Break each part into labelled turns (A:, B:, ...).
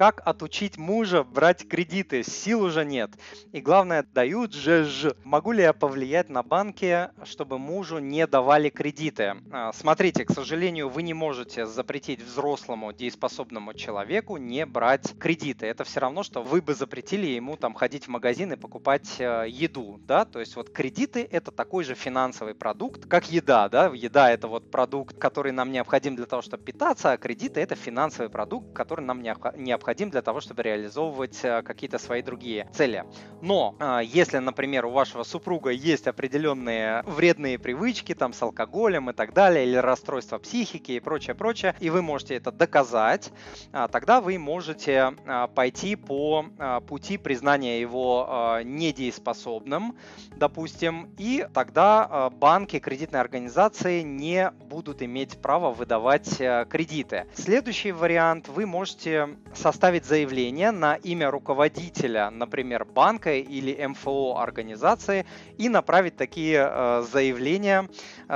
A: Как отучить мужа брать кредиты? Сил уже нет. И главное, дают же ж. Могу ли я повлиять на банки, чтобы мужу не давали кредиты? А, смотрите, к сожалению, вы не можете запретить взрослому дееспособному человеку не брать кредиты. Это все равно, что вы бы запретили ему там ходить в магазин и покупать э, еду, да? То есть вот кредиты это такой же финансовый продукт, как еда, да? Еда это вот продукт, который нам необходим для того, чтобы питаться, а кредиты это финансовый продукт, который нам необходим для того, чтобы реализовывать э, какие-то свои другие цели. Но э, если, например, у вашего супруга есть определенные вредные привычки, там с алкоголем и так далее, или расстройство психики и прочее, прочее, и вы можете это доказать, а, тогда вы можете а, пойти по а, пути признания его недееспособным, допустим, и тогда банки, кредитные организации не будут иметь права выдавать кредиты. Следующий вариант, вы можете составить заявление на имя руководителя, например, банка или МФО организации и направить такие заявления,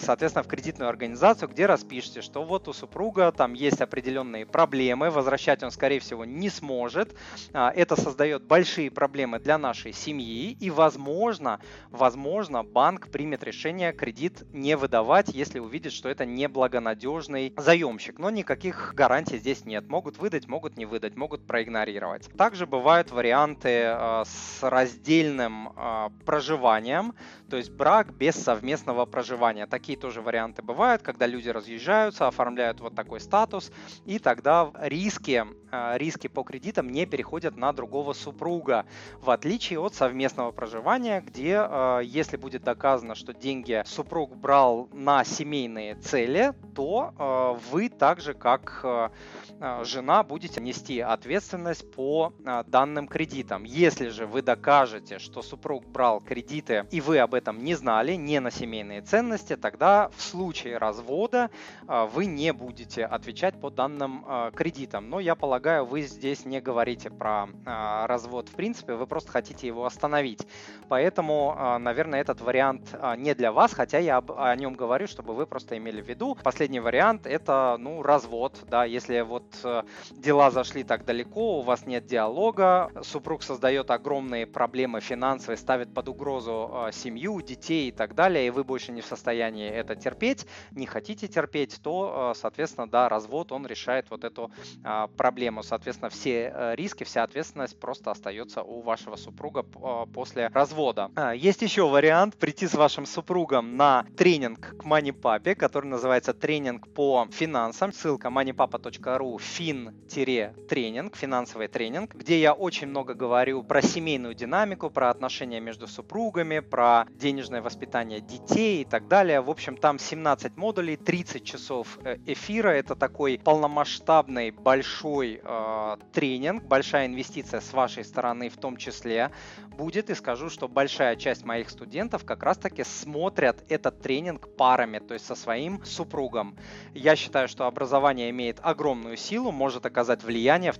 A: соответственно, в кредитную организацию, где распишите, что вот у супруга там есть определенные проблемы, возвращать он, скорее всего, не сможет. А, это создает большие проблемы для нашей семьи, и, возможно, возможно, банк примет решение кредит не выдавать, если увидит, что это неблагонадежный заемщик. Но никаких гарантий здесь нет. Могут выдать, могут не выдать, могут проигнорировать. Также бывают варианты а, с раздельным а, проживанием, то есть брак без совместного проживания. Такие тоже варианты бывают, когда люди разъезжаются, оформляют вот такой статус, и тогда риски, а, риски по кредитам не переходят на другого супруга, в отличие от совместного проживания, где, если будет доказано, что деньги супруг брал на семейные цели, то вы так же, как жена, будете нести ответственность по данным кредитам. Если же вы докажете, что супруг брал кредиты и вы об этом не знали, не на семейные ценности, тогда в случае развода вы не будете отвечать по данным кредитам. Но я полагаю, вы здесь не говорите про а, развод в принципе, вы просто хотите его остановить. Поэтому, а, наверное, этот вариант а, не для вас, хотя я о нем говорю, чтобы вы просто имели в виду. Последний вариант это, ну, развод, да, если вот э, дела зашли так далеко, у вас нет диалога, супруг создает огромные проблемы финансовые, ставит под угрозу семью, детей и так далее, и вы больше не в состоянии это терпеть, не хотите терпеть, то, соответственно, да, развод, он решает вот эту проблему. Соответственно, все э, риски, вся ответственность просто остается у вашего супруга а, после развода. А, есть еще вариант прийти с вашим супругом на тренинг к MoneyPape, который называется тренинг по финансам. Ссылка moneypapa.ru фин-тренинг, финансовый тренинг, где я очень много говорю про семейную динамику, про отношения между супругами, про денежное воспитание детей и так далее. В общем, там 17 модулей, 30 часов э, эфира. Это такой полномасштабный большой э, тренинг, большая инвестиция с вашей стороны в том числе будет. И скажу, что большая часть моих студентов как раз-таки смотрят этот тренинг парами, то есть со своим супругом. Я считаю, что образование имеет огромную силу, может оказать влияние, в